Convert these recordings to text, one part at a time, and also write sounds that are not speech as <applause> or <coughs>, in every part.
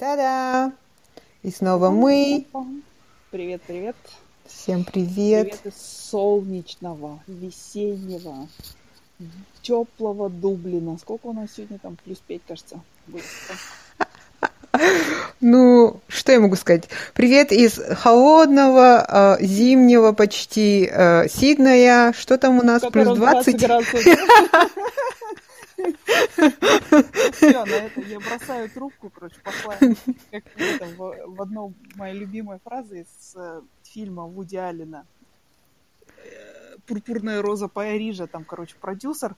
Та-да! И снова мы. Привет, привет. Всем привет. Привет из солнечного, весеннего, теплого Дублина. Сколько у нас сегодня там? Плюс пять, кажется. будет. Ну, что я могу сказать? Привет из холодного, э, зимнего почти э, Сиднея. Что там у нас? Плюс котором 20? градусов. <laughs> Все, на это я бросаю трубку, короче, пошла. Как это, в, в одной моей любимой фразе из э, фильма Вуди Аллена. Э, Пурпурная роза Парижа, там, короче, продюсер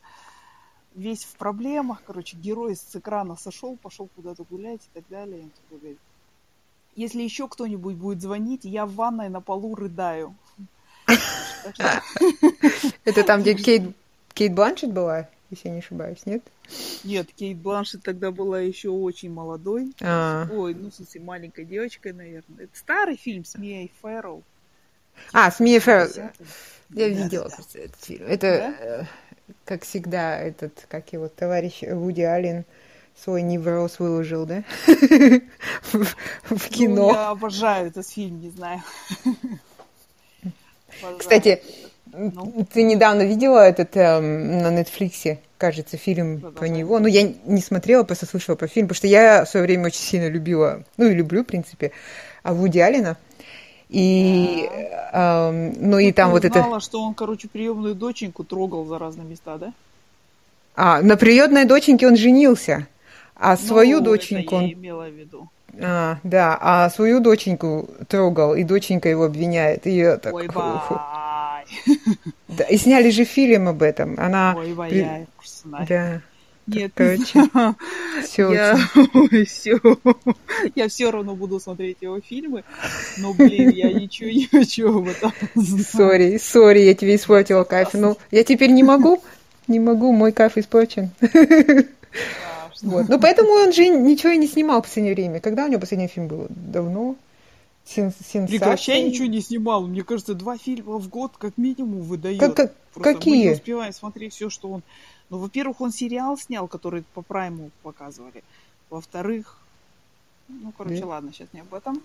весь в проблемах, короче, герой с экрана сошел, пошел куда-то гулять и так далее. И говорит, если еще кто-нибудь будет звонить, я в ванной на полу рыдаю. <laughs> Это там, где <laughs> Кейт Бланшет была, если я не ошибаюсь, нет? Нет, Кейт Бланшет тогда была еще очень молодой. А, Ой, ну, в смысле, маленькой девочкой, наверное. Это старый фильм с Мией Фэрроу. а с Мией. 50-е. Я Да, видела да, да. этот фильм. Это, э, как всегда, этот, как его товарищ Вуди Аллен свой невроз выложил, да? <laughs> В в Ну, кино. я обожаю этот фильм, не знаю. <laughs> Кстати, Ну? ты недавно видела этот эм, на Нетфликсе, кажется, фильм про Продолжай. него. Ну, я не смотрела, просто слышала про фильм, потому что я в свое время очень сильно любила, ну и люблю, в принципе, а Вуди Аллена. И, эм, ну и там Ты вот это... узнала, что он, короче, приемную доченьку трогал за разные места, да? А, на приемной доченьке он женился, а свою Ну, доченьку он имела в виду. А, да, а свою доченьку трогал, и доченька его обвиняет. И я так... Ой, фу. <laughs> Да, и сняли же фильм об этом. Она... Ой, знаю. Да, Нет, <laughs> короче, все я... <laughs> Все. Я все равно буду смотреть его фильмы, но, блин, я ничего не хочу об этом. Sorry, sorry, я тебе испортила кайф. Ну, я теперь не могу, не могу, мой кайф испорчен. Вот. Ну, поэтому он же ничего и не снимал в последнее время. Когда у него последний фильм был? Давно? Сен- Прекращай, Сенсация? ничего не снимал. Мне кажется, два фильма в год как минимум выдает. Как- как- Просто Мы какие? не успеваем смотреть все, что он... Ну, во-первых, он сериал снял, который по прайму показывали. Во-вторых, ну, короче, Да. ладно, сейчас не об этом.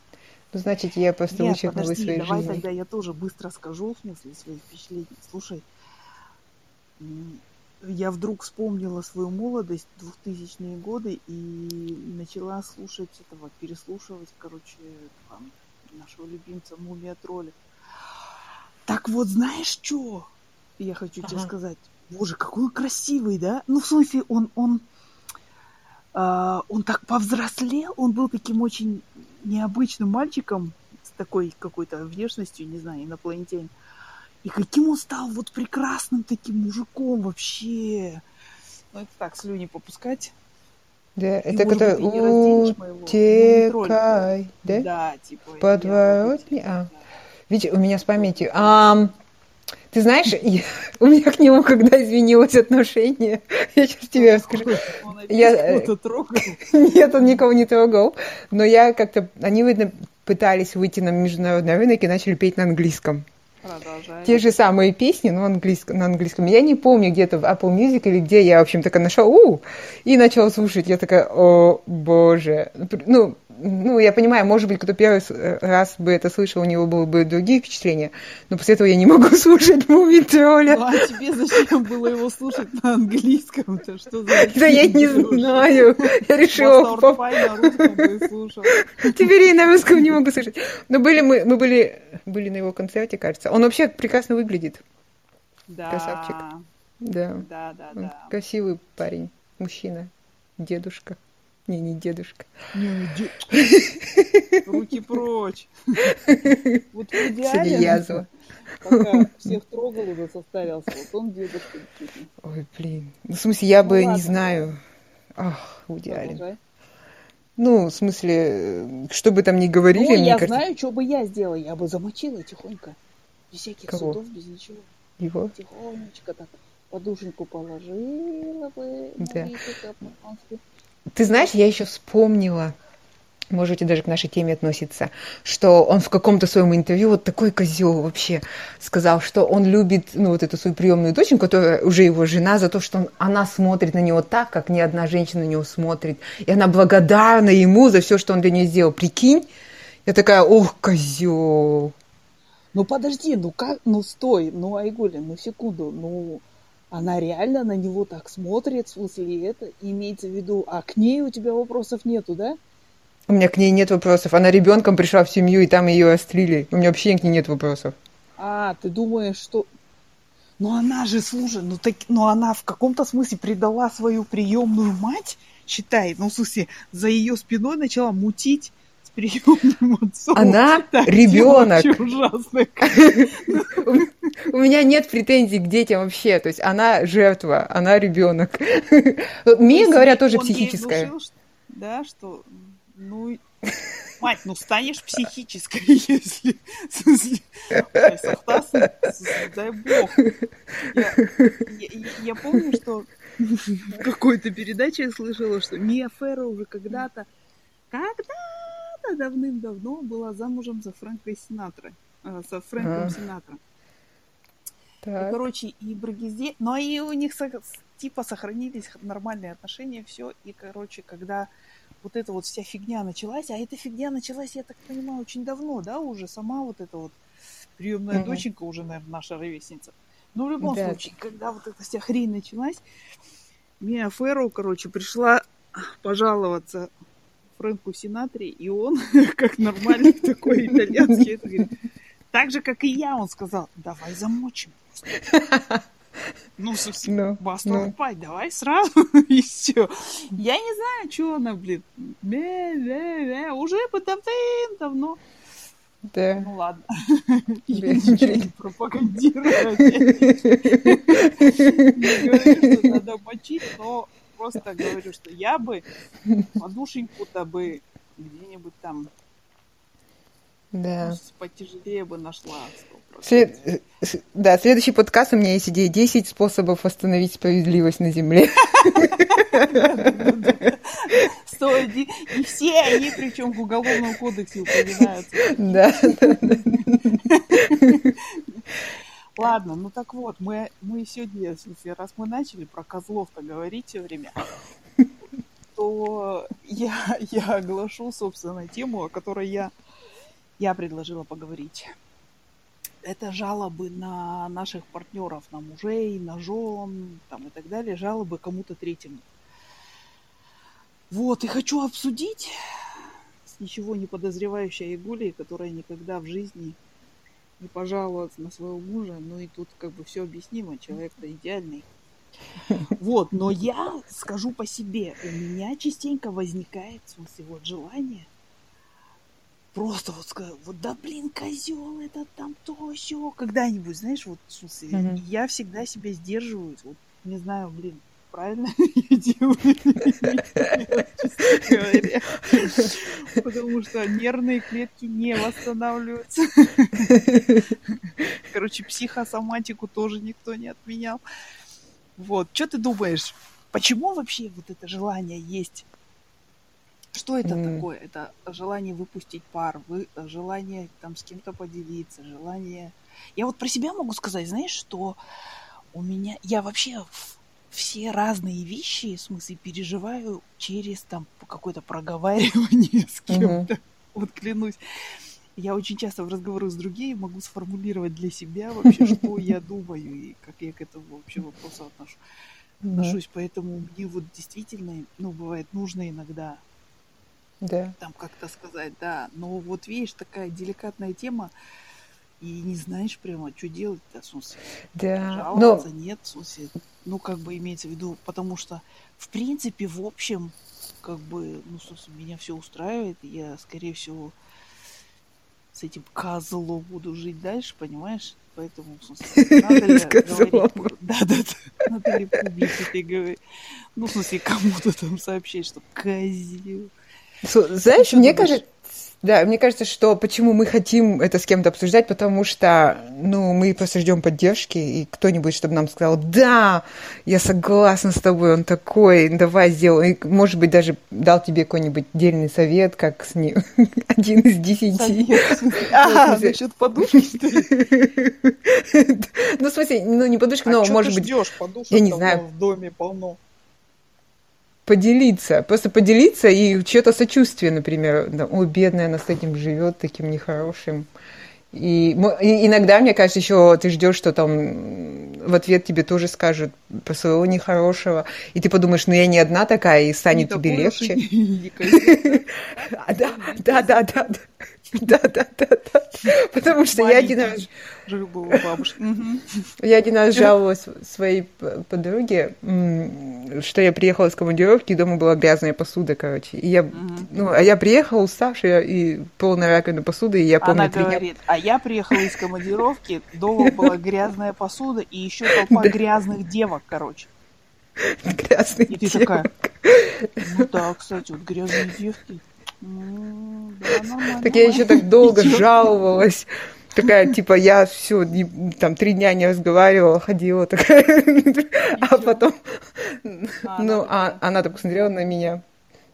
Ну, значит, я просто Нет, вычеркнула подожди, своей давай жизни. тогда я тоже быстро скажу, в смысле, свои впечатления. Слушай, я вдруг вспомнила свою молодость, 2000-е годы, и начала слушать этого, переслушивать, короче, там, нашего любимца Мумия Тролля. Так вот, знаешь что? Я хочу тебе Ага. сказать. Боже, какой он красивый, да? Ну, в смысле, он, он, а, он так повзрослел, он был таким очень необычным мальчиком с такой какой-то внешностью, не знаю, инопланетянин. И каким он стал вот прекрасным таким мужиком вообще. Ну, это так, слюни попускать. Да, это ты моего мумитролля. утекай, да? Да, типа. Подворотни, а. Видите, у меня с памятью. Ам, ты знаешь, <laughs> я- у меня к нему когда изменилось отношение, <laughs> я сейчас тебе расскажу. Он Я, э. <laughs> Нет, он никого не трогал, но я как-то, они, видно, пытались выйти на международный рынок и начали петь на английском. Те же самые песни, но английском, на английском. Я не помню, где-то в Apple Music или где я, в общем, такая нашла, у, и начала слушать. Я такая, о, боже. Ну, ну, я понимаю, может быть, кто первый с- раз бы это слышал, у него было бы другие впечатления, но после этого я не могу <laughs> слушать Муми Тролля. Ну, а тебе зачем было его слушать на английском-то? Что за... Да я не знаю. Я решила, поп- теперь я и на русском не могу слушать. Но были мы, мы были, были на его концерте, кажется. Он вообще прекрасно выглядит. Да. Красавчик. Да. Да, да, Он да. красивый парень, мужчина, дедушка. Не, не дедушка. Не, де- <laughs> Руки прочь. Вот в идеале, язва. пока всех трогал уже состарился, вот он дедушка. Ой, блин. Ну, в смысле, я Ну, бы не знаю. Ах. Продолжай. Ну, в смысле, э, что бы там ни говорили, Ну, я кажется, знаю, что бы я сделала. Я бы замочила тихонько. Без всяких Кого? судов, без ничего. его. Тихонечко так подушеньку положила бы. Да. Ты знаешь, я еще вспомнила можете даже к нашей теме относиться, что он в каком-то своем интервью, вот такой козел вообще, сказал, что он любит, ну, вот эту свою приемную дочь, которая уже его жена, за то, что он, она смотрит на него так, как ни одна женщина на него смотрит. И она благодарна ему за все, что он для нее сделал. Прикинь? Я такая, ох, козел. Ну подожди, ну как, ну стой, ну Айгуля, ну секунду, ну она реально на него так смотрит, в смысле это имеется в виду, а к ней у тебя вопросов нету, да? У меня к ней нет вопросов. Она ребенком пришла в семью, и там ее острили. У меня вообще к ней нет вопросов. А, ты думаешь, что... Ну она же, слушай, ну, так, ну она в каком-то смысле предала свою приемную мать, считай, ну, в смысле, за ее спиной начала мутить приемным отцом. Она <laughs> так, ребенок. <laughs> У меня нет претензий к детям вообще. То есть она жертва, она ребенок. <laughs> Мне говорят тоже психическая. Да, что ну, мать, ну станешь психической, если... Согласна? Дай бог. Я, я, я помню, что в какой-то передаче я слышала, что Мия Ферро уже когда-то, когда-то давным-давно была замужем за Фрэнкой Синатрой. Э, со Фрэнком а. Синатрой. И, короче, и Брагизе... Но и у них типа сохранились нормальные отношения, все. И, короче, когда вот эта вот вся фигня началась, а эта фигня началась, я так понимаю, очень давно, да, уже сама вот эта вот приемная mm-hmm. доченька уже, наверное, наша ровесница. Но в любом да. случае, когда вот эта вся хрень началась, Мия Ферро, короче, пришла пожаловаться Фрэнку Синатри, и он, <laughs> как нормальный такой итальянский, это говорит, так же, как и я, он сказал, давай замочим. Ну, собственно, no, баста no. давай сразу, <laughs> и все. Я не знаю, что она, блин, бе, бе, бе, уже бы давным-давно. Да. Ну ладно. <laughs> Я ничего не пропагандирую. Не говорю, что надо мочить, но просто говорю, что я бы подушеньку-то бы где-нибудь там да. потяжелее бы нашла. След... Э, да, следующий подкаст у меня есть идея 10 способов восстановить справедливость на Земле. Сто И все они, причем в Уголовном кодексе упоминаются. Да, Ладно, ну так вот, мы, мы сегодня, раз мы начали про козлов-то говорить все время, <laughs> то я, я оглашу, собственно, тему, о которой я, я предложила поговорить это жалобы на наших партнеров, на мужей, на жен там, и так далее, жалобы кому-то третьему. Вот, и хочу обсудить с ничего не подозревающей Игулей, которая никогда в жизни не пожаловалась на своего мужа, ну и тут как бы все объяснимо, человек-то идеальный. Вот, но я скажу по себе, у меня частенько возникает, в смысле, вот желание – просто вот сказал, вот да блин, козел это там то все. Когда-нибудь, знаешь, вот в смысле, mm-hmm. я всегда себя сдерживаю. Вот не знаю, блин, правильно <laughs> я делаю. Потому что нервные клетки не восстанавливаются. Короче, психосоматику тоже никто не отменял. Вот, что ты думаешь, почему вообще вот это желание есть что это mm. такое? Это желание выпустить пар, вы, желание там с кем-то поделиться, желание... Я вот про себя могу сказать, знаешь, что у меня... Я вообще все разные вещи, в смысле, переживаю через там какое-то проговаривание <laughs> с кем-то. Mm-hmm. Вот клянусь. Я очень часто в разговорах с другими могу сформулировать для себя вообще, <laughs> что я думаю и как я к этому вообще вопросу отношу, отношусь. Поэтому мне вот действительно, ну, бывает нужно иногда да. Там как-то сказать, да. Но вот видишь, такая деликатная тема, и не знаешь прямо, что делать-то, в смысле. Да. Жаловаться, Но... нет, в смысле. Ну, как бы имеется в виду, потому что, в принципе, в общем, как бы, ну, собственно, меня все устраивает, я, скорее всего, с этим козлом буду жить дальше, понимаешь? Поэтому, в смысле, <laughs> надо ли говорить... Да, да, да. Надо ли публике говорить? Ну, в смысле, кому-то там сообщить, что козел. Знаешь, мне кажется, Да, мне кажется, что почему мы хотим это с кем-то обсуждать, потому что, ну, мы просто ждем поддержки, и кто-нибудь, чтобы нам сказал, да, я согласна с тобой, он такой, давай сделаем. И, может быть, даже дал тебе какой-нибудь дельный совет, как с ним, <laughs> один из десяти. <laughs> А, насчет подушки, что ли? <laughs> Ну, в смысле, ну, не подушка, А но, может быть, ждёшь? Подушек я не знаю. в доме полно. Поделиться, просто поделиться и что-то сочувствие, например, да, ой, бедная, она с этим живет, таким нехорошим. И, и иногда, мне кажется, еще ты ждешь, что там в ответ тебе тоже скажут про своего нехорошего, и ты подумаешь, ну я не одна такая, и станет Не тебе легче. <laughs> <laughs> А, да, да, да, да. Да, да, да, да. Потому что я один раз, Был у бабушки. Я один раз жаловалась своей подруге, что я приехала с командировки, и дома была грязная посуда, короче. И я, ну, а я приехала уставшая и полная раковина посуды, и я помню Она говорит, а я приехала из командировки, дома была грязная посуда и еще толпа грязных девок, короче. грязной И ты такая, ну да, кстати, вот грязные девки. М, Да, нормально. Так я еще так долго жаловалась. Такая, типа, я все, там, три дня не разговаривала, ходила такая. А потом, А, ну, а она так посмотрела на меня.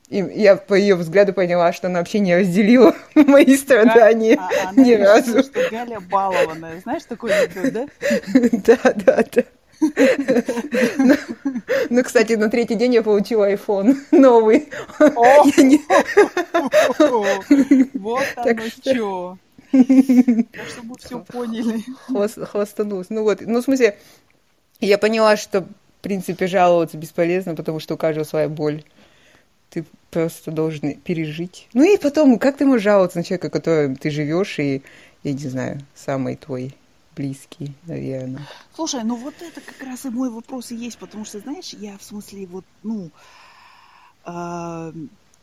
И я по ее взгляду поняла, что она вообще не разделила <laughs> мои страдания А ни решила, разу. что Галя балованная. Знаешь такой анекдот, да? <laughs> Да, да, да. Ну, Ну, кстати, на третий день я получила iPhone новый. О, <laughs> Вот оно что- что. Так что мы все поняли. хвостанулась. Ну вот, ну в смысле, я поняла, что в принципе жаловаться бесполезно, потому что у каждого своя боль. Ты просто должен пережить. Ну и потом, как ты можешь жаловаться на человека, которым ты живешь, и, я не знаю, самый твой близкий, наверное. Слушай, ну вот это как раз и мой вопрос и есть, потому что, знаешь, я в смысле вот, ну, а,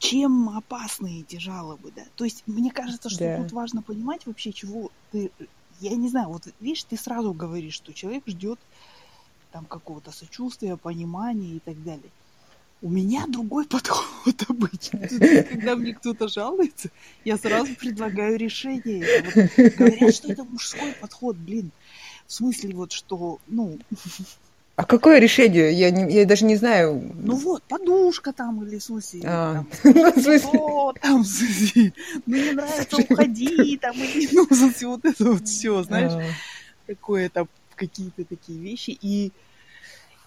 чем опасны эти жалобы, да? То есть мне кажется, что Да. тут важно понимать вообще, чего ты, я не знаю, вот видишь, ты сразу говоришь, что человек ждет там какого-то сочувствия, понимания и так далее. У меня другой <laughs> подход обычно. Когда мне кто-то жалуется, я сразу предлагаю решение. Вот говорят, что это мужской подход, блин. В смысле вот что, ну, <laughs> А какое решение? Я, не- я даже не знаю. ну вот, подушка там или смысле, А, там, <laughs> ну, там, смысле, ну не нравится, уходи, там, или, ну, смысле, вот это вот все, знаешь, а, какое-то, какие-то такие вещи, и,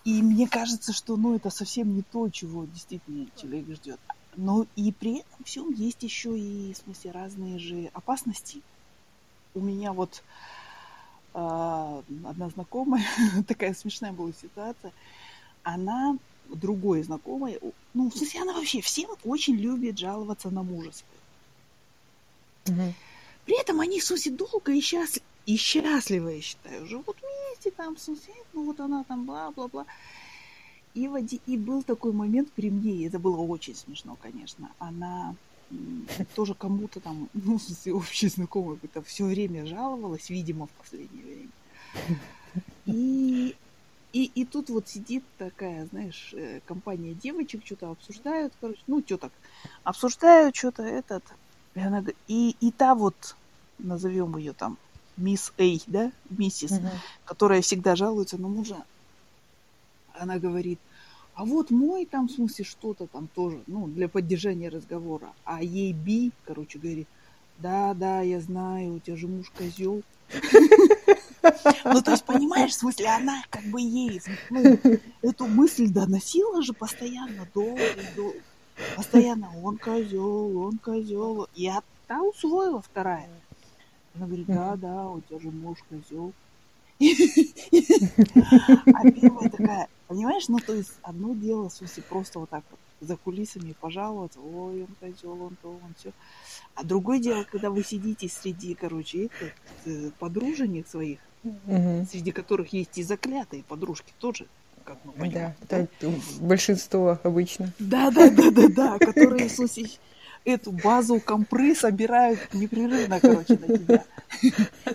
и мне кажется, что, ну, это совсем не то, чего действительно человек ждет. Но и при этом всем есть еще и, в смысле, разные же опасности. У меня вот одна знакомая, <laughs> такая смешная была ситуация, она другой знакомой, ну, в смысле, она вообще всем очень любит жаловаться на мужа своего. мгм. При этом они, в смысле, долго и, счастлив... и счастливо, я считаю, живут вместе, там, в смысле, ну вот она там бла-бла-бла. И, в оди- и был такой момент при мне, и это было очень смешно, конечно. Она тоже кому-то там, <laughs> ну, общий знакомый, это все время жаловалась, видимо, в последнее время. И, и, и тут вот сидит такая, знаешь, э, компания девочек, что-то обсуждают, короче, ну, теток, обсуждают что-то этот. И, она, и, и та вот, назовем ее там, мисс Эй, да, миссис, Мгм. которая всегда жалуется на мужа, она говорит, а вот мой там, в смысле, что-то там тоже, ну, для поддержания разговора. А ей Би, короче, говорит, да, да, я знаю, у тебя же муж козел. Ну, то есть, понимаешь, в смысле, она как бы ей, ну, эту мысль доносила же постоянно, долго, долго. Постоянно, он козел, он козел. И та усвоила вторая. Она говорит, да, да, у тебя же муж козел. <laughs> А первая такая, понимаешь, ну то есть одно дело, смысле, просто вот так вот за кулисами пожаловаться, ой, он козел, он то, он все. А другое дело, когда вы сидите среди, короче, этих, э, подруженек своих, Мгм. среди которых есть и заклятые подружки тоже, как мы понимаем. Да, это большинство обычно. Да, да, да, да, да, <laughs> которые, смысле, эту базу компры собирают непрерывно, короче, на тебя.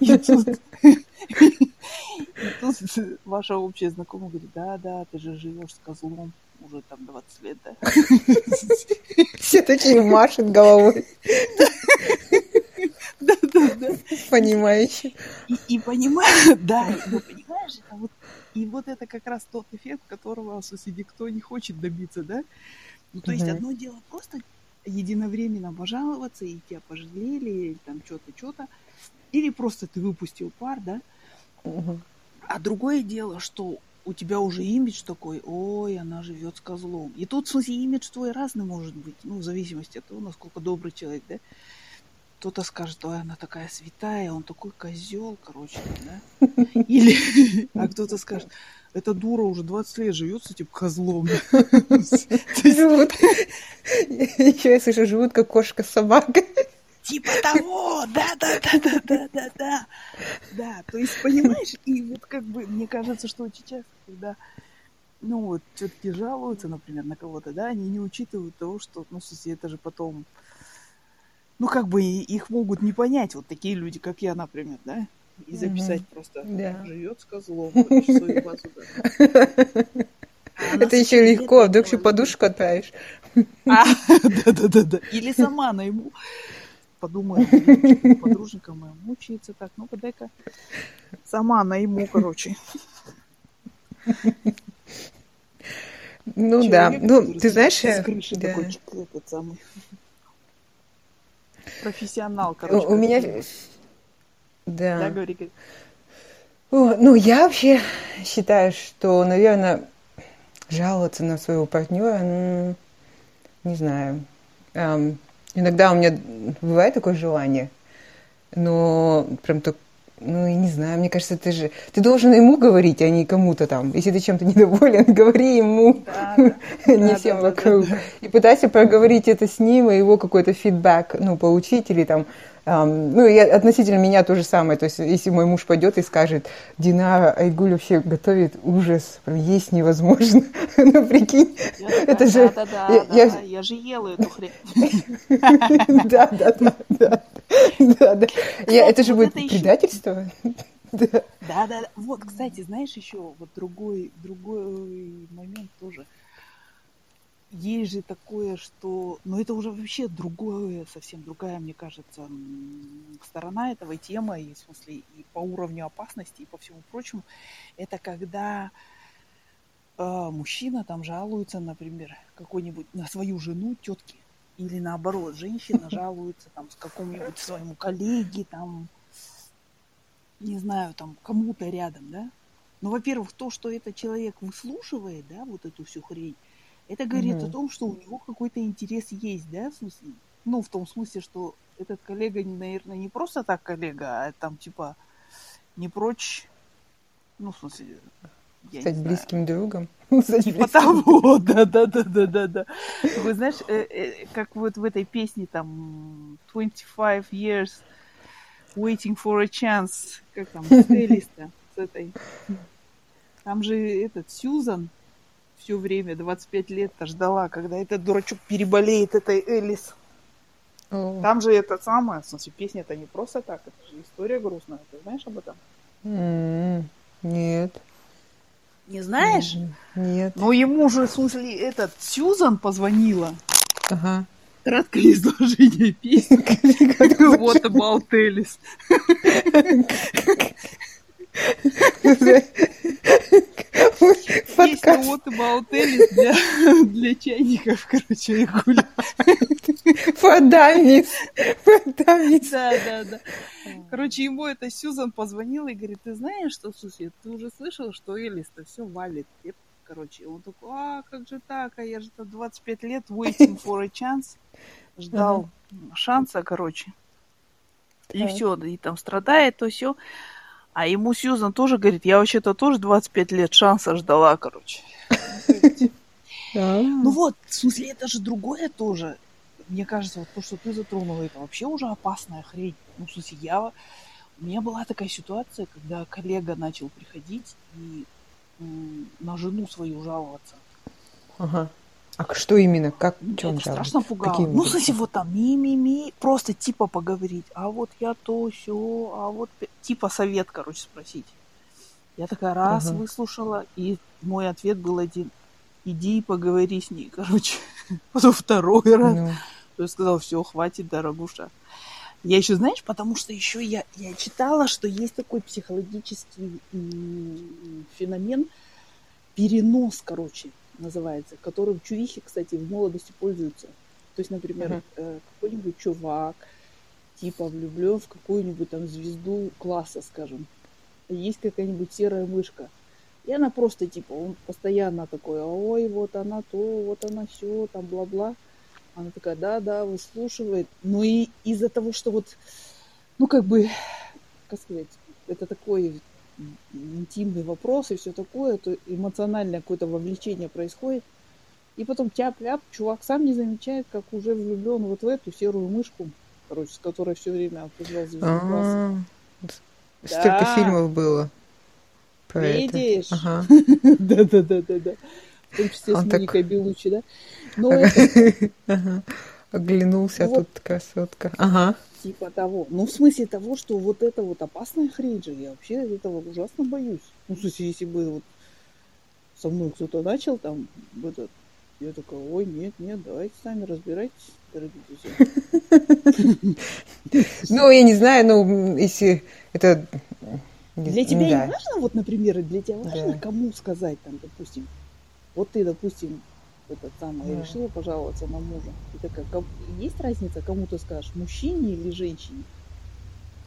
И тут, и тут ваша общая знакомая говорит, да, да, ты же живешь с козлом уже там 20 лет, да? Все такие машут головой. Понимающий. И, и понимаю, да, ну понимаешь, это вот, и вот это как раз тот эффект, которого, в смысле, никто не хочет добиться, да? Ну, то есть одно дело просто единовременно пожаловаться, и тебя пожалели, или там что-то, что-то, или просто ты выпустил пар, да? Мгм. А другое дело, что у тебя уже имидж такой, ой, она живет с козлом. И тут, в смысле, имидж твой разный может быть, ну, в зависимости от того, насколько добрый человек, да? Кто-то скажет, ой, она такая святая, он такой козел, короче, да? Или, <laughs> а кто-то скажет, эта дура уже 20 лет живет с этим козлом. <laughs> Живут. Еще я слышу, живут как кошка с собакой. Типа того, да, да, да, да, да, да, да. Да, то есть, понимаешь, и вот как бы, мне кажется, что очень часто, когда, ну вот, все-таки жалуются, например, на кого-то, да, они не учитывают того, что, ну, в смысле, это же потом, ну, как бы их могут не понять, вот такие люди, как я, например, да, и записать просто Да. живет с козлом. <laughs> А Это еще легко, а вдруг еще подушку отправишь. а, <laughs> да-да-да-да. Или сама найму. Подумаю, подружникам моим мучается так. Ну-ка, дай-ка сама найму, короче. Ну да, ну ты знаешь, э. Профессионал, у короче. у меня, да. Да, говори, говори. О, Ну, я вообще считаю, что, наверное, жаловаться на своего партнера, ну, не знаю. Эм, иногда у меня бывает такое желание, но прям так, ну, я не знаю, мне кажется, ты же, ты должен ему говорить, а не кому-то там. Если ты чем-то недоволен, <laughs> говори ему, Да, да. <laughs> не Да, всем вокруг. И пытайся проговорить это с ним, и его какой-то фидбэк, ну, получить, или там, ам, ну, и относительно меня то же самое. То есть, если мой муж пойдет и скажет, Динара Айгуль вообще готовит ужас, прям есть невозможно. <laughs> Ну, прикинь, это же... Да, да, я- да, я- же ела эту хрень. <laughs> Да, да, да, да. Да, Это же будет предательство. <laughs> Да. Да, да, да. Вот, кстати, знаешь, еще вот другой, другой момент тоже. Есть же такое, что... Но это уже вообще другое, совсем другая, мне кажется, сторона этого темы, и, в смысле, и по уровню опасности, и по всему прочему. Это когда э, мужчина там жалуется, например, какой-нибудь на свою жену, тетки, или наоборот, женщина <laughs> жалуется там с какому-нибудь своему коллеге, там, не знаю, там, кому-то рядом, да? Ну, во-первых, то, что этот человек выслушивает, да, вот эту всю хрень, это говорит Мгм. о том, что у него какой-то интерес есть, да, в смысле, ну, в том смысле, что этот коллега, наверное, не просто так коллега, а там, типа, не прочь, ну, в смысле, я Стать не знаю, близким другом. <laughs> Стать Типа близким того, да, да, да, да, да, да. Вы знаешь, э, э, как вот в этой песне там 25 years waiting for a chance, как там, <laughs> с с этой. Там же этот Сьюзан все время, 25 лет-то ждала, когда этот дурачок переболеет этой Элис. О. Там же это самое, в смысле, песня-то не просто так, это же история грустная, ты знаешь об этом? М, Нет. Не знаешь? Нет. Но ему же, в смысле, этот Сьюзан позвонила. Ага. Краткое изложение песни. <laughs> What about Alice? <laughs> Песня. What about Alice для, для чайников, короче, Игуля. Фадамис. Фадамис. Да, да, да. Короче, ему это Сьюзан позвонила и говорит, ты знаешь, что, слушай, ты уже слышал, что Элис-то все валит. И, Короче, он такой, а, как же так, а я же там 25 лет waiting for a chance. Ждал шанса, короче. И все, и там страдает, то все. А ему Сьюзан тоже говорит, я вообще-то тоже 25 лет шанса ждала, короче. <laughs> Ну вот, в смысле, это же другое тоже. Мне кажется, вот то, что ты затронула, это вообще уже опасная хрень. Ну, в смысле, я... У меня была такая ситуация, когда коллега начал приходить и на жену свою жаловаться. Ага. А что именно? Как? Он это страшно пугало. Какие ну, в смысле, вот там ми-ми-ми, просто типа поговорить. А вот я то, все, а вот типа совет, короче, спросить. Я такая раз Ага. выслушала, и мой ответ был один. Иди и поговори с ней, <laughs> короче. Потом второй раз. Ну, Я сказала, все, хватит, дорогуша. Я еще, знаешь, потому что еще я, я читала, что есть такой психологический феномен перенос, короче, называется, которым чувихи, кстати, в молодости пользуются. То есть, например, uh-huh. какой-нибудь чувак, типа влюблен в какую-нибудь там звезду класса, скажем. Есть какая-нибудь серая мышка. И она просто, типа, он постоянно такой, ой, вот она то, вот она все, там, бла-бла. Она такая, да-да, выслушивает. Ну и из-за того, что вот, ну как бы, как сказать, это такой интимный вопрос и все такое, то эмоциональное какое-то вовлечение происходит. И потом тяп-ляп, чувак сам не замечает, как уже влюблен вот в эту серую мышку, короче, с которой все время обсуждал звезду класса. Столько фильмов было. Видишь? <laughs> Да-да-да-да-да. В том числе с Моникой Белучи, да? Но <laughs> это... Оглянулся, а тут красотка. Ага. Типа того. Ну, в смысле того, что вот это вот опасная хрень же. Я вообще этого ужасно боюсь. Ну, в смысле, если бы вот со мной кто-то начал там этот я такая, ой, нет, нет, давайте сами разбирайтесь, дорогие друзья. <laughs> Ну, я не знаю, ну, если это... Для тебя не важно, вот, например, для тебя важно, кому сказать, там, допустим, вот ты, допустим, этот самый, да. решила пожаловаться на мужа. И такая, есть разница, кому ты скажешь, мужчине или женщине?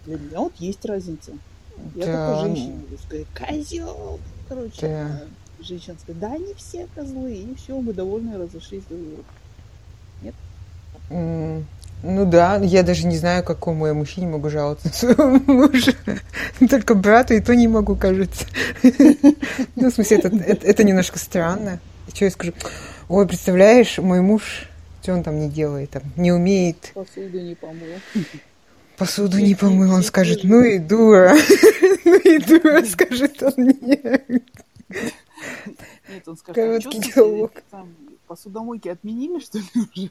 Для меня вот есть разница. Я да. такой женщине буду сказать, козел. Короче, да. а женщина сказать, да, они все козлы. И все, мы довольны разошлись друг другу. Нет? Mm. Ну да, я даже не знаю, какому я мужчине могу жаловаться на своего мужа. <laughs> Только брату и то не могу, кажется. <laughs> Ну, в смысле, это, это, это немножко странно. Что я скажу? Ой, представляешь, мой муж, что он там не делает, там, не умеет. Посуду не помыл. Посуду не помыл, он скажет, ну и дура. <laughs> Ну и дура, скажет он нет. Нет, он скажет, «А Короткий диалог. Там посудомойки отменили, что ли, уже?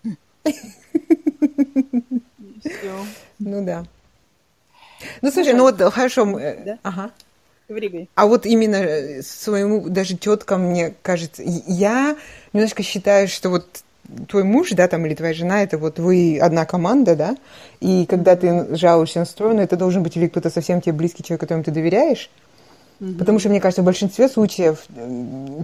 Все. Ну да. Ну слушай, ну вот хорошо. Да? Ага. Говори, А вот именно э, своему даже теткам, мне кажется, я немножко считаю, что вот твой муж, да, там, или твоя жена, это вот вы одна команда, да, и когда ты жалуешься на сторону, это должен быть или кто-то совсем тебе близкий человек, которому ты доверяешь, mm потому что, мне кажется, в большинстве случаев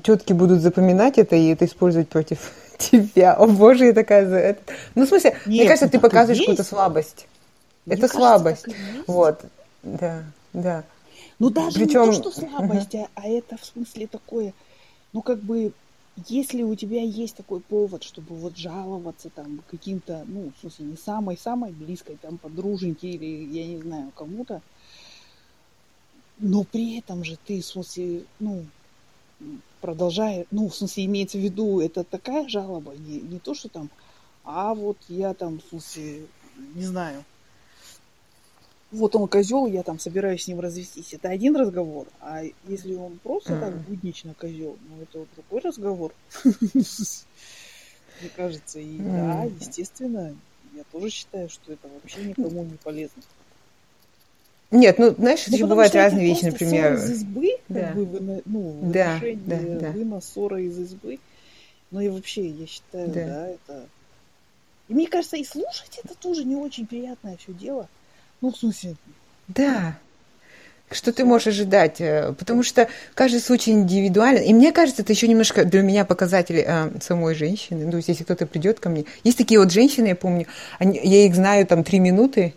тетки будут запоминать это и это использовать против <laughs> тебя. О боже, я такая за это. Ну, в смысле, Нет, мне кажется, ты показываешь какую-то слабость. Мне это кажется, слабость. Вот, да, да. Ну даже Причем... не то, что слабость, uh-huh. а, а это в смысле такое, ну как бы, если у тебя есть такой повод, чтобы вот жаловаться там каким-то, ну, в смысле, не самой-самой близкой там подруженьке или, я не знаю, кому-то, но при этом же ты, в смысле, ну, продолжая, ну, в смысле, имеется в виду, это такая жалоба, не, не то, что там, а вот я там, в смысле, не знаю, вот он козел, я там собираюсь с ним развестись. Это один разговор. А если он просто mm. так буднично козел, ну это вот другой разговор. Мне кажется, и да, естественно, я тоже считаю, что это вообще никому не полезно. Нет, ну, знаешь, ну, бывают разные вещи, например. из избы, да. как бы, ну, да, да, да. вынос ссора из избы. Ну и вообще, я считаю, да. да, это... И мне кажется, и слушать это тоже не очень приятное все дело. Ну, в смысле... Да. Что ты можешь ожидать? Э, потому что каждый случай индивидуален. И мне кажется, это еще немножко для меня показатель э, самой женщины. Ну, то есть, если кто-то придет ко мне. Есть такие вот женщины, я помню, они, я их знаю там три минуты.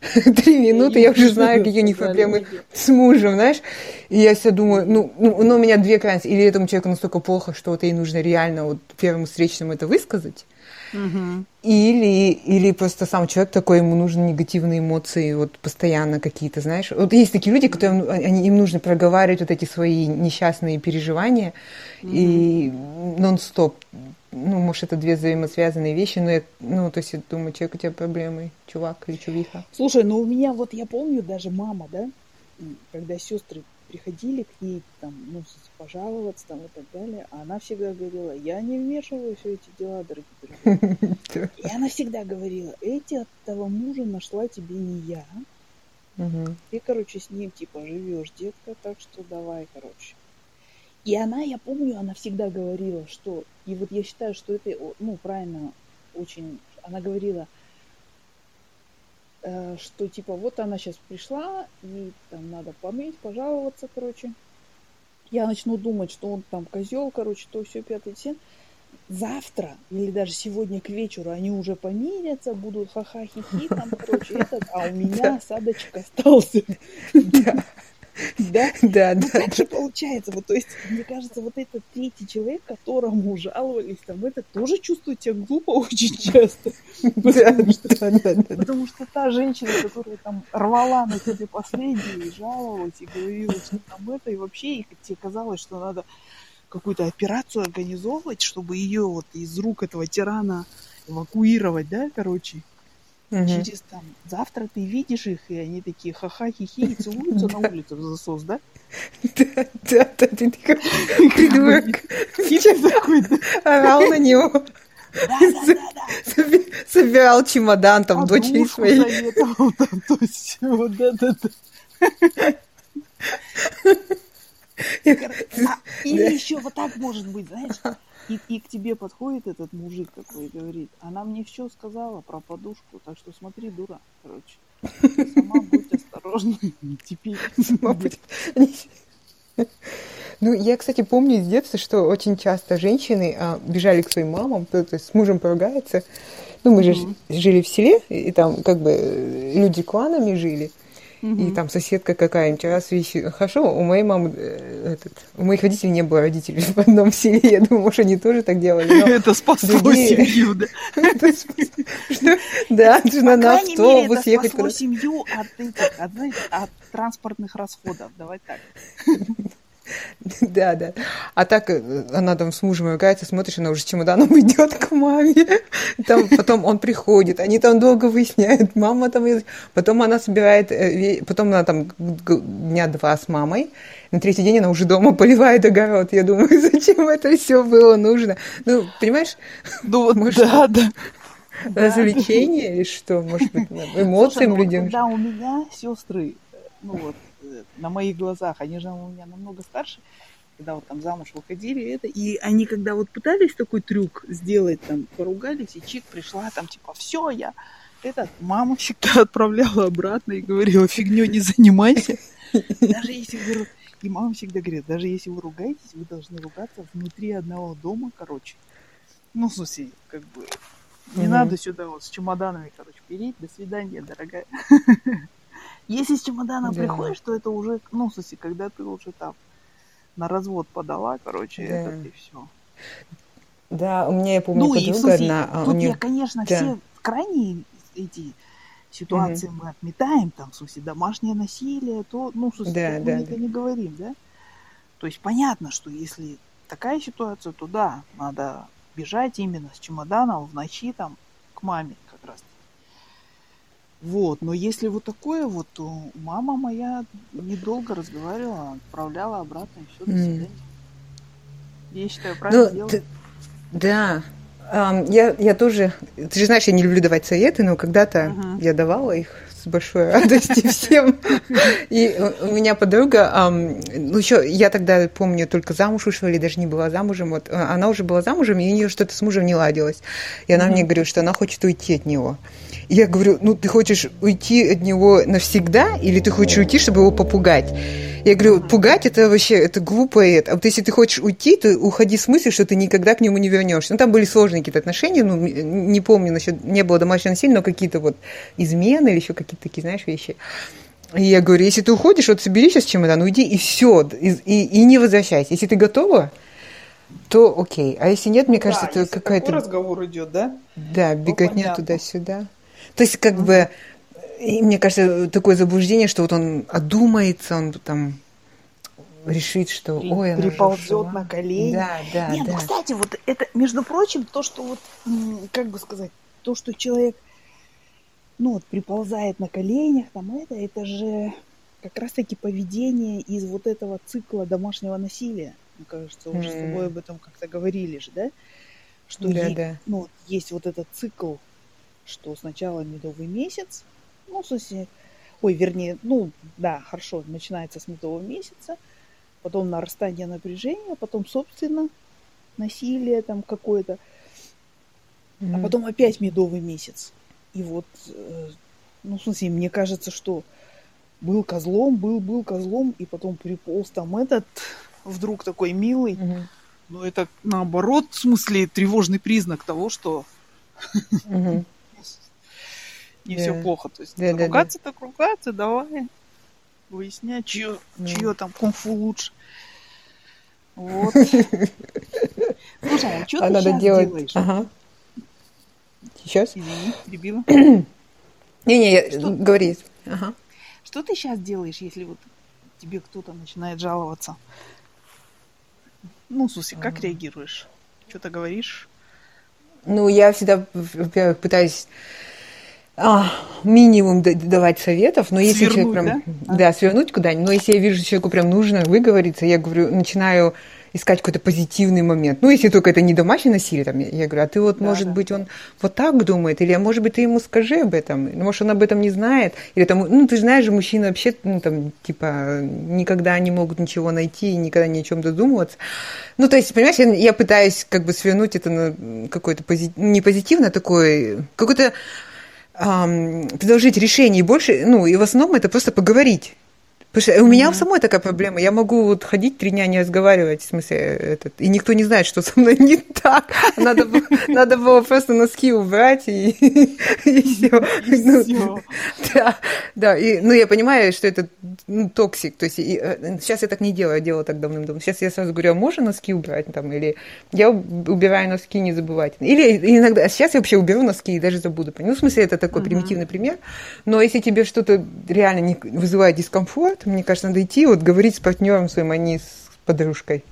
<laughs> Три минуты, я уже знаю, какие у них проблемы с мужем, знаешь. И я все думаю, ну, ну, ну, у меня две крайности. Или этому человеку настолько плохо, что вот ей нужно реально вот первому встречному это высказать. Угу. Или, или просто сам человек такой, ему нужны негативные эмоции, вот постоянно какие-то, знаешь. Вот есть такие люди, которым они, им нужно проговаривать вот эти свои несчастные переживания угу. и нон-стоп. Ну, может, это две взаимосвязанные вещи, но я, ну, то есть я думаю, человек, у тебя проблемы, чувак или чувиха. Слушай, ну у меня вот, я помню, даже мама, да, когда сестры приходили к ней, там, ну, пожаловаться там и так далее, а она всегда говорила, я не вмешиваюсь в эти дела, дорогие друзья. <laughs> И она всегда говорила, эти от того мужа нашла тебе не я. Ты, короче, с ним, типа, живешь, детка, так что давай, короче. И она, я помню, она всегда говорила, что, и вот я считаю, что это, ну, правильно, очень, она говорила, что типа вот она сейчас пришла, и там надо помыть, пожаловаться, короче. Я начну думать, что он там козел, короче, то все пятый десять завтра или даже сегодня к вечеру они уже помирятся, будут ха-ха-хи-хи, там, короче, этот, а у меня осадочек остался. Да. Да? Да, Ну, да. так же получается. Вот, то есть, мне кажется, вот этот третий человек, которому жаловались, там, это тоже чувствует себя глупо очень <laughs> часто. Потому что, потому что та женщина, которая там рвала на тебе последние, и жаловалась, и говорила, что там это, и вообще и тебе казалось, что надо какую-то операцию организовывать, чтобы ее вот из рук этого тирана эвакуировать, да, короче. Мгм. Через там завтра ты видишь их, и они такие ха-ха-хи-хи и целуются на улице в засос, да? Да, да, да, ты такой <laughs> придурок. Орал на него. Собирал чемодан там дочери своей. советовал там, <laughs> то есть, вот да, да, да. <laughs> А, или еще вот так может быть, знаешь, и, и к тебе подходит этот мужик такой и говорит, она мне все сказала про подушку, так что смотри, дура, короче. Сама будь осторожна. Теперь. Сама будет. Ну, я, кстати, помню из детства, что очень часто женщины а, бежали к своим мамам, то, то есть с мужем поругается. Ну, мы же ж- жили в селе, и там как бы люди кланами жили. И там соседка какая-нибудь раз вещи... Хорошо, у моей мамы, э, этот, у моих родителей не было родителей в одном селе. Я думаю, может, они тоже так делали. Это спасло семью, да. Да, на автобус это ехать спасло семью от, этих, от, знаете, от транспортных расходов. Давай так. <laughs> <laughs> Да, да. А так э, она там с мужем ругается, смотришь, она уже с чемоданом <laughs> идет к маме. Там потом он приходит, они там долго выясняют, мама там... Потом она собирает, э, потом она там дня два с мамой, на третий день она уже дома поливает огород. Я думаю, <laughs> зачем это все было нужно? Ну, понимаешь, Ну вот, Может, да, да. развлечение или что, может быть, Слушай, эмоциям ну вот людям. когда у меня сестры, ну вот, э, на моих глазах, они же у меня намного старше, когда вот там замуж выходили, это, и они когда вот пытались такой трюк сделать, там, поругались, и чик пришла, там, типа, все, я, этот, мама всегда <laughs> отправляла обратно и говорила, фигню не занимайся. Даже если вы, и мама всегда говорит, даже если вы ругаетесь, вы должны ругаться внутри одного дома, короче. Ну, в смысле, как бы, не Мгм. надо сюда вот с чемоданами, короче, переть. До свидания, дорогая. <laughs> Если с чемоданом Да. приходишь, то это уже, ну, смысле, когда ты уже там на развод подала, короче, Да. это и все. Да, у меня, я помню, Ну и в подруга смысле, одна, а тут неё- я, конечно, да. все крайние эти ситуации мы отметаем, там, в смысле, домашнее насилие, то, ну, в смысле, Да, да, мы да. это не говорим, да? То есть понятно, что если такая ситуация, то да, надо бежать именно с чемоданом в ночи там к маме. Вот, но если вот такое вот, то мама моя недолго разговаривала, отправляла обратно и все, до свидания. Я считаю, правильно Ну, делала. ты- да. Я, я тоже... Ты же знаешь, я не люблю давать советы, но когда-то Мгм. я давала их с большой радостью <laughs> всем. И у меня подруга, ну еще, я тогда помню, только замуж ушла или даже не была замужем. Вот, а, она уже была замужем, и у нее что-то с мужем не ладилось. И она мне говорит, что она хочет уйти от него. И я говорю, ну ты хочешь уйти от него навсегда, или ты хочешь уйти, чтобы его попугать? Я говорю, пугать это вообще, это глупо. Это. А вот если ты хочешь уйти, то уходи с мыслью, что ты никогда к нему не вернешься. Ну, там были сложные какие-то отношения, ну, не помню, насчет, не было домашнего насилия, но какие-то вот измены или еще какие-то такие, знаешь, вещи. И я говорю, если ты уходишь, вот собери сейчас чемодан, уйди, и все, и, и, и не возвращайся. Если ты готова, то окей. А если нет, мне кажется, Да, это какая-то... разговор идет, да? Да, беготня понятно. туда-сюда. То есть, как бы, и мне кажется, такое заблуждение, что вот он одумается, он там решит, что, При- ой, приползет ушла». на колени. Да, да, Нет, да. ну, кстати, вот это, между прочим, то, что вот, как бы сказать, то, что человек, ну, вот, приползает на коленях, там, это, это же как раз-таки поведение из вот этого цикла домашнего насилия. Мне кажется, уже с М. тобой об этом как-то говорили же, да? Что Да, е- да. ну, есть вот этот цикл, что сначала медовый месяц, ну, смысле, ой, вернее, ну, да, хорошо, начинается с медового месяца, потом нарастание напряжения, потом, собственно, насилие там какое-то, а Мгм. потом опять медовый месяц. И вот, э, ну, в смысле, мне кажется, что был козлом, был, был козлом, и потом приполз там этот вдруг такой милый. Угу. Но это наоборот, в смысле, тревожный признак того, что угу. Не да. все плохо. То есть да, ругаться да, так ругаться, давай выяснять, чье, да. чье там кунг-фу лучше. Вот. <laughs> Слушай, а что а ты надо сейчас делать... делаешь? Ага. Сейчас? Извини, перебила. <clears throat> Не-не, говори. Ага. Что ты сейчас делаешь, если вот тебе кто-то начинает жаловаться? Ну, смысле, как ага. реагируешь? Что-то говоришь? Ну, я всегда, во-первых, пытаюсь а, минимум давать советов, но если свернуть, человек прям, да? да, свернуть куда-нибудь, но если я вижу, что человеку прям нужно выговориться, я говорю, начинаю искать какой-то позитивный момент. Ну, если только это не домашнее насилие, там, я говорю, а ты вот, да, может да. быть, он вот так думает, или, а может быть, ты ему скажи об этом, может, он об этом не знает, или там, ну, ты знаешь же, мужчины вообще, ну, там, типа, никогда не могут ничего найти, никогда ни о чем додумываться. Ну, то есть, понимаешь, я, я пытаюсь как бы свернуть это на какой-то пози... не позитивно, а такой, какой-то предложить решение больше, ну, и в основном это просто поговорить. Потому что у меня mm-hmm. самой такая проблема. Я могу вот ходить три дня не разговаривать, в смысле, этот, и никто не знает, что со мной не так. Надо, надо было просто носки убрать и, и все. Ну, да, да. И, ну, я понимаю, что это ну, toxic. То есть и, э, сейчас я так не делаю, я делала так давным-давно. Сейчас я сразу говорю, а можно носки убрать? Там, или я убираю носки, не забывать. Или иногда, сейчас я вообще уберу носки и даже забуду. Ну, в смысле, это такой mm-hmm. примитивный пример. Но если тебе что-то реально не вызывает дискомфорт, вот, мне кажется, надо идти, вот говорить с партнером своим, а не с подружкой.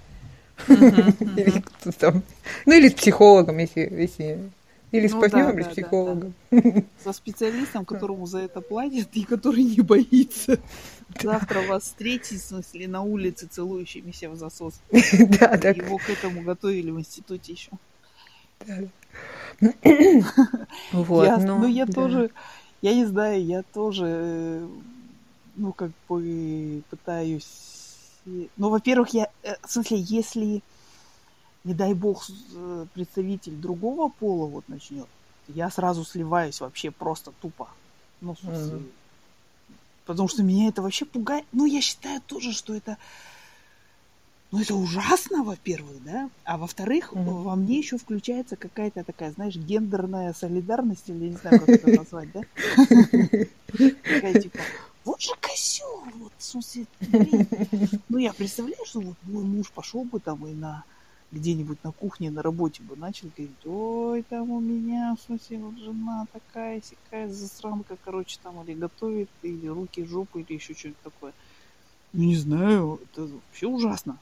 Или там. Ну, или с психологом, если, если или с ну, партнером, да, или с психологом. Да, да. Со специалистом, которому за это платят и который не боится. Завтра вас встретить, в смысле, на улице целующимися в засос. <laughs> Да, так. Его к этому готовили в институте еще. <coughs> Вот, я, ну, ну, я да. тоже, я не знаю, я тоже э, ну, как бы пытаюсь... Ну, во-первых, я... Э, в смысле, если, не дай бог, э, представитель другого пола вот начнет, я сразу сливаюсь вообще просто тупо. Ну, в смысле... Mm-hmm. Потому что меня это вообще пугает. Ну, я считаю тоже, что это... Ну, это ужасно, во-первых, да? А во-вторых, mm-hmm. во мне еще включается какая-то такая, знаешь, гендерная солидарность, или не знаю, как это назвать, да? <laughs> Такая типа, вот же козел, вот, в смысле, блин. <laughs> Ну, я представляю, что вот мой муж пошел бы там и на где-нибудь на кухне, на работе бы начал говорить, ой, там у меня, в смысле, вот жена такая, сякая засранка, короче, там или готовит, или руки жопы, или еще что-нибудь такое. Ну, не знаю, это вообще ужасно.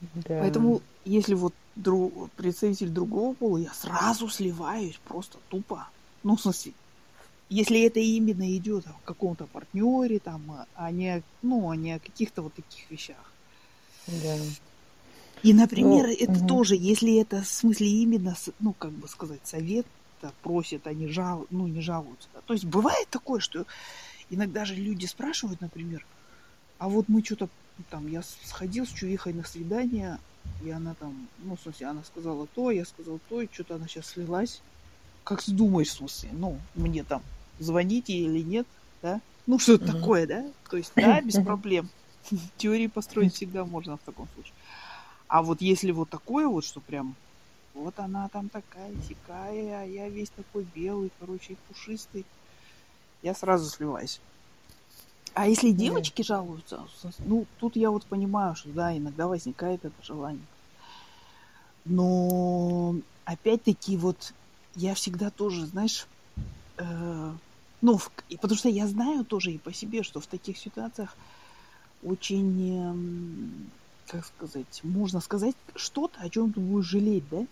Да. Поэтому, если вот друг, представитель другого пола, я сразу сливаюсь, просто тупо. Ну, в смысле, если это именно идет о каком-то партнере, там, а не, ну, а не о каких-то вот таких вещах. Да. И, например, ну, это угу. тоже, если это в смысле именно, ну, как бы сказать, совет просят, они жал, ну, не жалуются. Да. То есть бывает такое, что иногда же люди спрашивают, например, а вот мы что-то, там, я сходил с чувихой на свидание, и она там, ну, в смысле, она сказала то, я сказал то, и что-то она сейчас слилась. Как ты думаешь, в смысле, ну, мне там звоните или нет, да? Ну, что-то mm-hmm. такое, да? То есть, да, <laughs> без проблем. <laughs> Теории построить всегда можно в таком случае. А вот если вот такое вот, что прям вот она там такая, сякая, а я весь такой белый, короче, пушистый, я сразу сливаюсь. А если девочки жалуются, ну, тут я вот понимаю, что да, иногда возникает это желание. Но опять-таки вот я всегда тоже, знаешь, э, ну, в, потому что я знаю тоже и по себе, что в таких ситуациях очень, как сказать, можно сказать что-то, о чем ты будешь жалеть, да?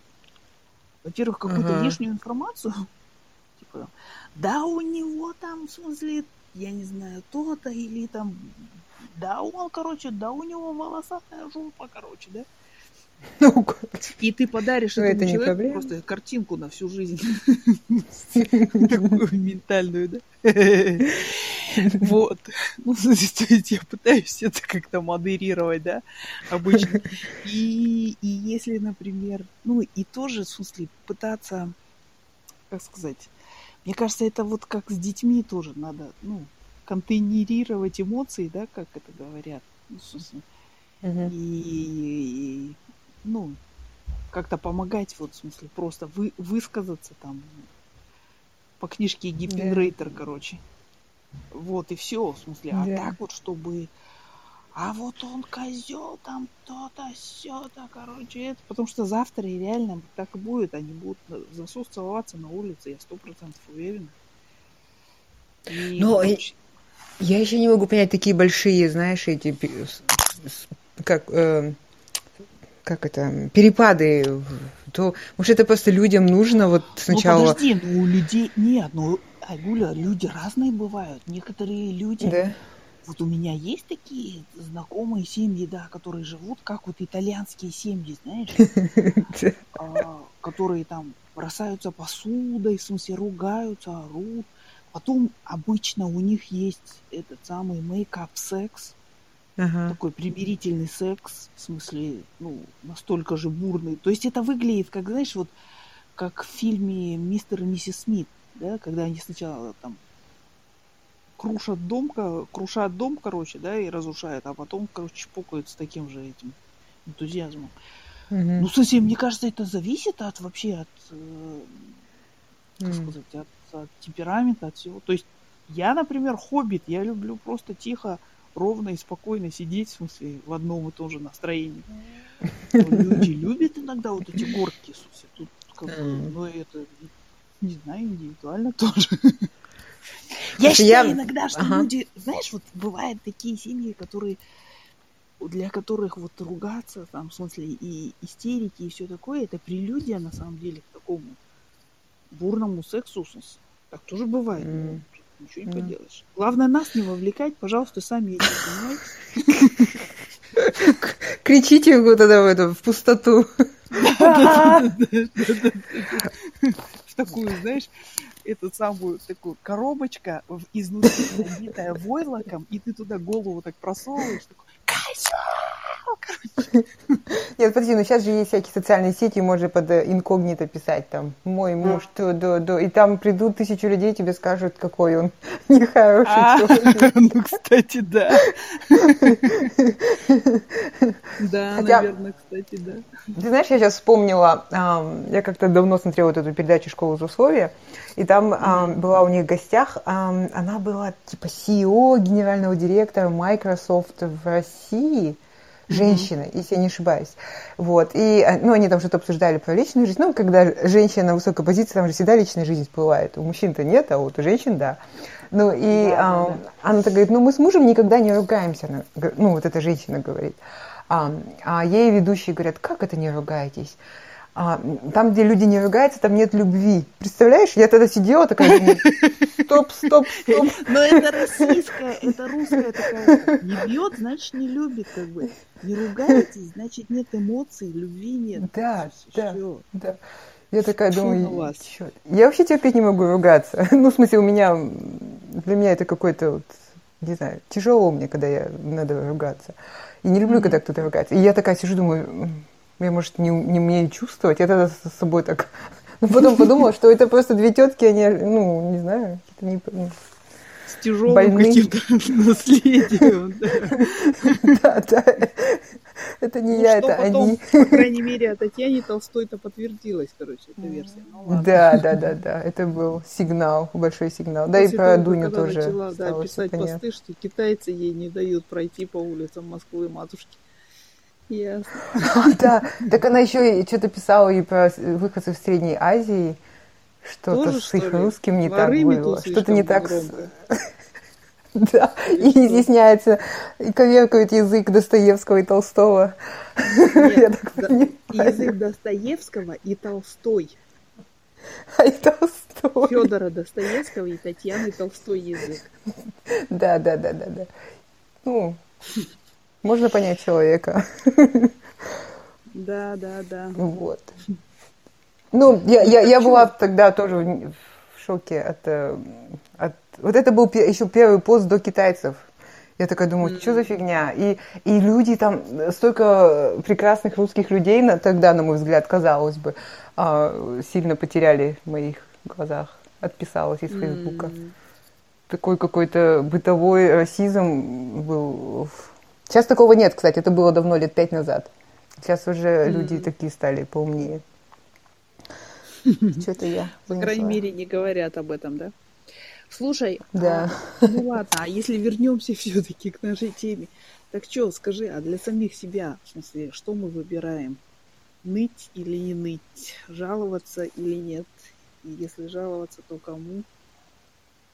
Во-первых, какую-то uh-huh. лишнюю информацию. <laughs> Типа, да, у него там, в смысле, я не знаю, то-то, или там, да, он, короче, да, у него волосатая жопа, короче, да? <laughs> Ну, и ты подаришь ну, этому это человеку просто картинку на всю жизнь. <laughs> Такую ментальную, да? <laughs> Вот. Ну, то есть я пытаюсь это как-то модерировать, да, обычно. И, и если, например, ну, и тоже, в смысле, пытаться, как сказать, Мне кажется, это вот как с детьми тоже надо, ну, контейнерировать эмоции, да, как это говорят. Ну, uh-huh. и, и, ну, как-то помогать, вот, в смысле, просто вы, высказаться там по книжке Гиппенрейтер, yeah. короче. Вот и все, в смысле. Yeah. А так вот, чтобы а вот он козел, там то-то, все-то, короче, это. Потому что завтра и реально так и будет. Они будут засос целоваться на улице, я сто процентов уверена. И, Но короче... я еще не могу понять такие большие, знаешь, эти как э, как это перепады. То может это просто людям нужно вот ну, сначала. Ну подожди, ну у людей нет, ну Агуля, люди разные бывают. Некоторые люди да? Вот у меня есть такие знакомые семьи, да, которые живут, как вот итальянские семьи, знаешь, <laughs> а, которые там бросаются посудой, в смысле ругаются, орут. Потом обычно у них есть этот самый мейкап секс, ага. такой примирительный секс, в смысле, ну, настолько же бурный. То есть это выглядит, как, знаешь, вот как в фильме «Мистер и миссис Смит», да, когда они сначала там крушат дом, крушат дом, короче, да, и разрушают, а потом, короче, пукают с таким же этим энтузиазмом. Mm-hmm. Ну, совсем, мне кажется, это зависит от вообще от, э, как mm-hmm. сказать, от, от темперамента, от всего. То есть я, например, хоббит, я люблю просто тихо, ровно и спокойно сидеть, в смысле, в одном и том же настроении. Но люди любят иногда вот эти горки, в смысле, тут как бы, ну, это, не знаю, индивидуально тоже. Я считаю иногда, что люди, знаешь, вот бывают такие семьи, которые для которых вот ругаться, там, в смысле, и истерики, и все такое, это прелюдия, на самом деле, к такому бурному сексу. Так тоже бывает. Mm. Ничего не mm. поделаешь. Главное, нас не вовлекать, пожалуйста, сами этим занимайтесь. <laughs> Кричите это в, это, в пустоту. В такую, знаешь, эту самую такую коробочка изнутри набитая войлоком, и ты туда голову так просовываешь, такой, нет, подожди, ну сейчас же есть всякие социальные сети, можно под инкогнито писать там. «мой муж», то, до, до, и там придут тысячу людей, тебе скажут, какой он <laughs> нехороший а, <laughs> Ну, кстати, да. Да, наверное, кстати, да. Ты знаешь, я сейчас вспомнила, я как-то давно смотрела вот эту передачу «Школа из условия», и там была у них в гостях, она была типа CEO, генерального директора Microsoft в России – женщина, mm-hmm. если я не ошибаюсь. Вот. И, э, ну, они там что-то обсуждали про личную жизнь. Ну, когда женщина на высокой позиции, там же всегда личная жизнь всплывает. У мужчин-то нет, а вот у женщин, да. Ну, и да, а, да. она так говорит, ну, мы с мужем никогда не ругаемся. Она, ну, вот эта женщина говорит. А, а ей ведущие говорят, как это не ругаетесь? А, там, где люди не ругаются, там нет любви. Представляешь? Я тогда сидела такая, думаю, стоп, стоп, стоп. Но это российская, это русская такая. Не бьет, значит, не любит, как бы. Не ругаетесь, значит, нет эмоций, любви нет. Да, да, да. Я такая думаю, вас. Черт. я вообще терпеть не могу ругаться. <laughs> Ну, в смысле, у меня, для меня это какой-то, вот, не знаю, тяжело мне, когда я надо ругаться. И не люблю, mm-hmm. когда кто-то ругается. И я такая сижу, думаю, я, может, не, не умею чувствовать. Я тогда с собой так... Но <laughs> ну, потом подумала, что это просто две тетки, они, ну, не знаю, это не... Ну, с тяжелым каким-то <laughs> наследием. <laughs> Да, да. Это не ну, я, это они. По крайней мере, от Татьяне Толстой-то подтвердилась, короче, эта версия. Ну, да, да, да, да. Это был сигнал, большой сигнал. Да, и про Дуню тоже. Начала, да, писать посты, что китайцы ей не дают пройти по улицам Москвы матушки. Ясно. <laughs> Да, так она еще что-то писала и про выходцев в Средней Азии. Что-то с их русским не так было. Что-то не так. <laughs> Да, и изъясняется, и коверкают язык Достоевского и Толстого. <laughs> Нет, язык Достоевского и Толстой. А и Толстой. Федора Достоевского и Татьяны Толстой язык. Да, да, да, да, да. Ну, можно понять человека. Да, да, да. Вот. Ну, я, я, я была тогда тоже в шоке от, э, от... Вот это был еще первый пост до китайцев. Я такая думаю, что за фигня? И, и люди там, столько прекрасных русских людей на, тогда, на мой взгляд, казалось бы, а, сильно потеряли в моих глазах. отписалась из Фейсбука. Mm. Такой какой-то бытовой расизм был. Сейчас такого нет, кстати, это было давно, лет пять назад. Сейчас уже mm. люди такие стали поумнее. Что-то я. По крайней мере, не говорят об этом, да? Слушай, да. А, ну ладно, а если вернемся <laughs> все-таки к нашей теме, так что, скажи, а для самих себя, в смысле, что мы выбираем? Ныть или не ныть? Жаловаться или нет? И если жаловаться, то кому?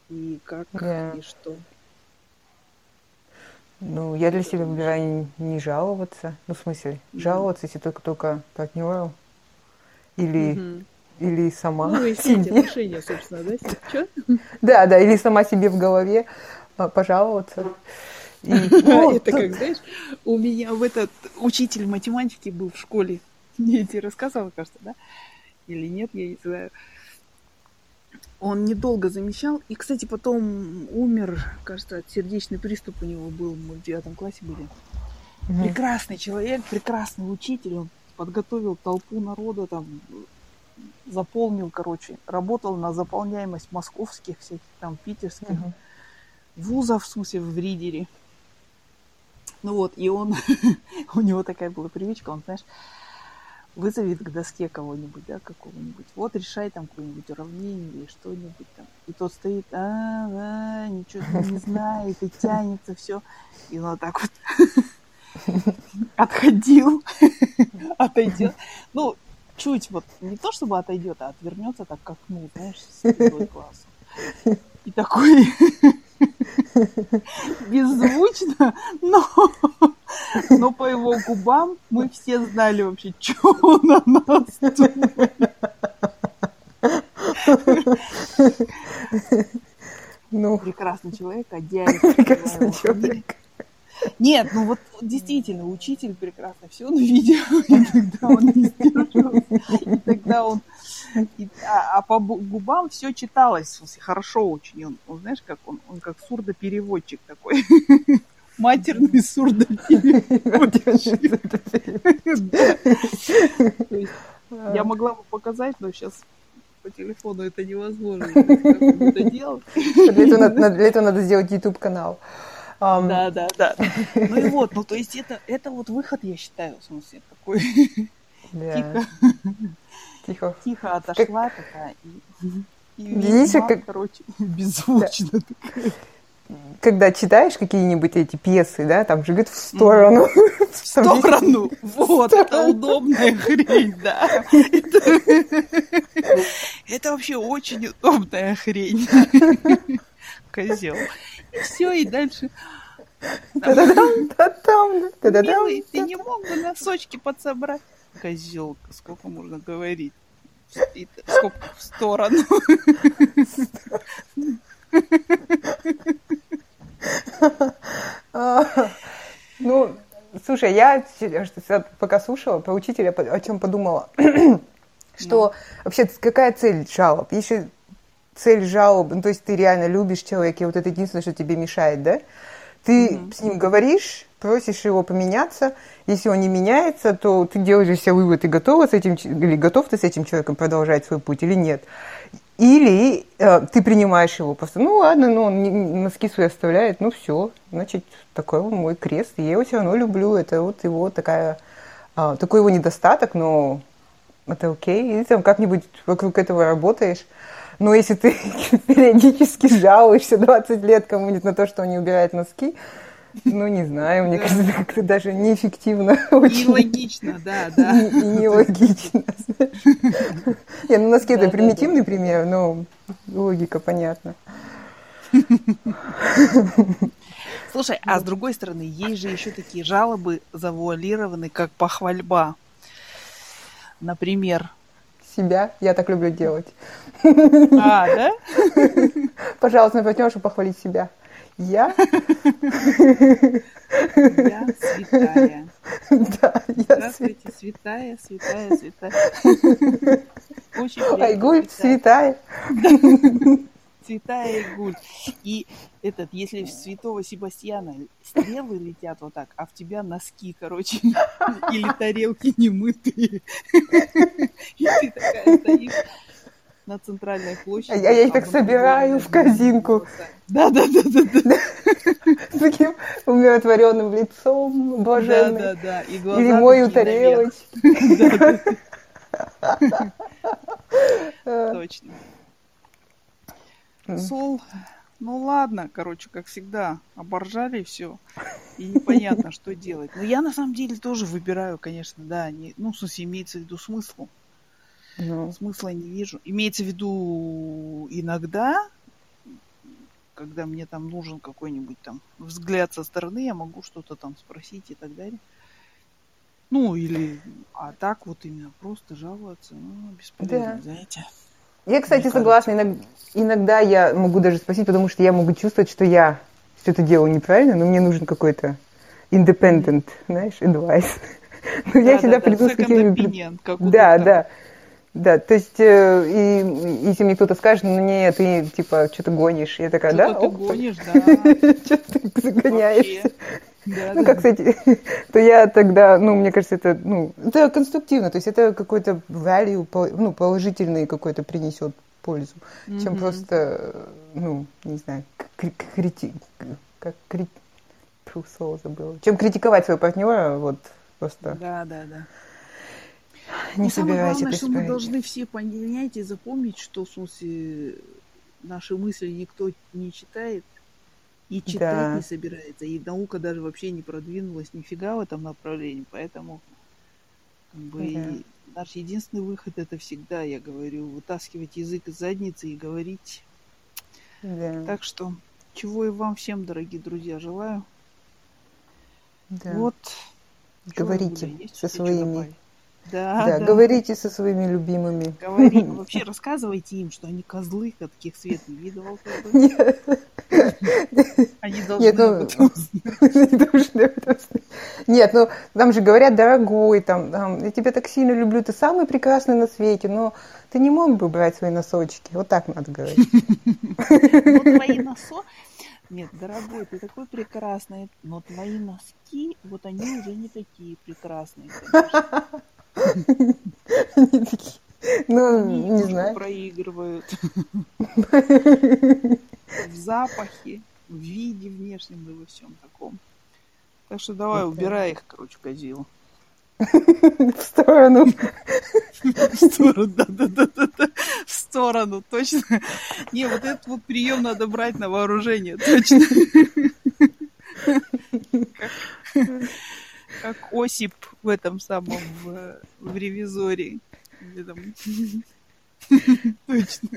И как, yeah. и что? Ну, я для себя выбираю не жаловаться. Ну, в смысле, mm-hmm. жаловаться, если только только партнеру. Или mm-hmm или сама ну, себе. отношения, собственно, да? Что? Да, да, или сама себе в голове а, пожаловаться. И, <laughs> ну, это как, знаешь, у меня в этот учитель математики был в школе. Я тебе рассказывала, кажется, да? Или нет, я не знаю. Он недолго замещал. И, кстати, потом умер, кажется, сердечный приступ у него был. Мы в девятом классе были. Угу. Прекрасный человек, прекрасный учитель. Он подготовил толпу народа, там заполнил, короче, работал на заполняемость московских всяких там питерских угу. вузов, в смысле в Ридере. Ну вот, и он, <laughs> у него такая была привычка, он, знаешь, вызовет к доске кого-нибудь, да, какого-нибудь. Вот решай там какое-нибудь уравнение или что-нибудь там. И тот стоит, а, а, ничего не знает, и тянется все. И он вот так вот <laughs> отходил, <laughs> отойдет. Ну, чуть вот не то чтобы отойдет, а отвернется так как ну знаешь, с классу. И такой <laughs> беззвучно, но, но по его губам мы все знали вообще, что он о нас думает. Ну, прекрасный человек, а Прекрасный человек. Нет, ну вот действительно, учитель прекрасно все на видео, и тогда он не сдерживался, и тогда он... И, а, а по губам все читалось, хорошо очень. Он, он знаешь, как он, он как сурдопереводчик такой. <laughs> Матерный сурдопереводчик. Я могла бы показать, но сейчас по телефону это невозможно. Это делать. Для этого надо сделать YouTube-канал. Um... Да, да, да. Ну и вот, ну то есть это, это вот выход, я считаю, в смысле, такой тихо. Тихо. Тихо отошла такая и, и Видишь, как... короче, <laughs> беззвучно да. такая когда читаешь какие-нибудь эти пьесы, да, там же говорит <laughs> в сторону. В сторону, вот, это удобная <laughs> хрень, да. Это вообще очень удобная хрень. Козел. И все, и дальше. Милый, ты не мог бы носочки подсобрать? Козел, сколько можно говорить? Сколько в сторону? Ну, слушай, я пока слушала про учителя, о чем подумала, что вообще какая цель жалоб? Если цель жалобы, ну, то есть ты реально любишь человека, и вот это единственное, что тебе мешает, да? Ты mm-hmm. с ним говоришь, просишь его поменяться. Если он не меняется, то ты делаешь для себя вывод, ты готова с этим, или готов ты с этим человеком продолжать свой путь или нет. Или э, ты принимаешь его просто, ну ладно, ну он носки свои оставляет, ну все, значит, такой он мой крест, и я его все равно люблю, это вот его такая, э, такой его недостаток, но это окей, и там как-нибудь вокруг этого работаешь. Но если ты <laughs> периодически жалуешься 20 лет кому-нибудь на то, что он не убирает носки, ну, не знаю, мне кажется, как-то даже неэффективно. <laughs> Очень. Нелогично, да, да. И, и нелогично. <laughs> Не, ну, носки это примитивный пример, но логика понятна. Слушай, а с другой стороны, есть же еще такие жалобы завуалированные, как похвальба. Например, себя. Я так люблю делать. А, да? <laughs> Пожалуйста, партнершу похвалить себя. Я? Я святая. <laughs> Да, я Здравствуйте, святая, святая, святая. <laughs> Очень приятно. Айгуль, святая. Святая Игуль. И этот, если в святого Себастьяна стрелы летят вот так, а в тебя носки, короче, <laughs> или тарелки немытые. <laughs> И ты такая стоишь. на центральной площади. А я, я их так собираю в корзинку. Да, да, да, да, да. С таким умиротворенным лицом, блаженным. Да, да, да. И глаза Или мою тарелочку. <laughs> Точно. Сол, ну ладно, короче, как всегда, оборжали все. И непонятно, что делать. Но я на самом деле тоже выбираю, конечно, да. Не, ну, в смысле, имеется в виду смысл. Ну, Смысла не вижу. Имеется в виду иногда, когда мне там нужен какой-нибудь там взгляд со стороны, я могу что-то там спросить и так далее. Ну, или... А так вот именно просто жаловаться, ну, бесполезно, Да. знаете. Я, кстати, Мне согласна. Иног- Иногда я могу даже спросить, потому что я могу чувствовать, что я что-то делаю неправильно, но мне нужен какой-то independent, знаешь, advice. <laughs> Но я всегда Да-да-да, приду с second какими-то Да, да. Да, то есть, э, и, если мне кто-то скажет, ну нет, ты типа что-то гонишь, я такая, Что-то да, ты ок, гонишь, да. <laughs> что ты загоняешься. Да, Ну, да, как, кстати, <laughs> то я тогда, ну, мне кажется, это, ну, это конструктивно, то есть это какой-то value, ну, положительный какой-то принесет пользу, чем Мгм. просто, ну, не знаю, кри- крити... как кри... Фу, слово забыла. Чем критиковать своего партнера, вот, просто Да, да, да. не самое собираюсь главное, это что мы должны все понять и запомнить, что в смысле наши мысли никто не читает и читать Да. не собирается. И наука даже вообще не продвинулась нифига в этом направлении. Поэтому как бы, Да. и наш единственный выход это всегда, я говорю, вытаскивать язык из задницы и говорить. Да, Так что чего и вам всем, дорогие друзья, желаю. да. Вот. Говорите есть со своими? Да, да, да. говорите со своими любимыми. Говори, <laughs> вообще рассказывайте им, что они козлы, каких свет не видывал. Нет, Они должны Нет, ну, <laughs> должны. Нет, ну там же говорят, дорогой, там, там, я тебя так сильно люблю, ты самый прекрасный на свете, но ты не мог бы брать свои носочки. Вот так надо говорить. <laughs> Но <laughs> твои носо... Нет, дорогой, ты такой прекрасный, но твои носки, вот они уже не такие прекрасные. конечно. Они такие, <laughs> Ну, не знаю. проигрывают. <laughs> В запахе, в виде внешнем и во всем таком. Так что давай, убирай их, короче, козил. <laughs> В сторону. В сторону, да-да-да-да. В сторону, точно. Не, вот этот вот прием надо брать на вооружение, точно. Как, Осип в этом самом, в ревизоре. Где там... Точно.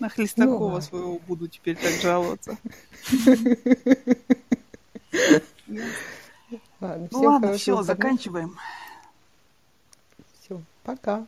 На Хлестакова Ну, своего буду теперь так жаловаться. Ладно, Ну ладно, все, заканчиваем. Всё, пока.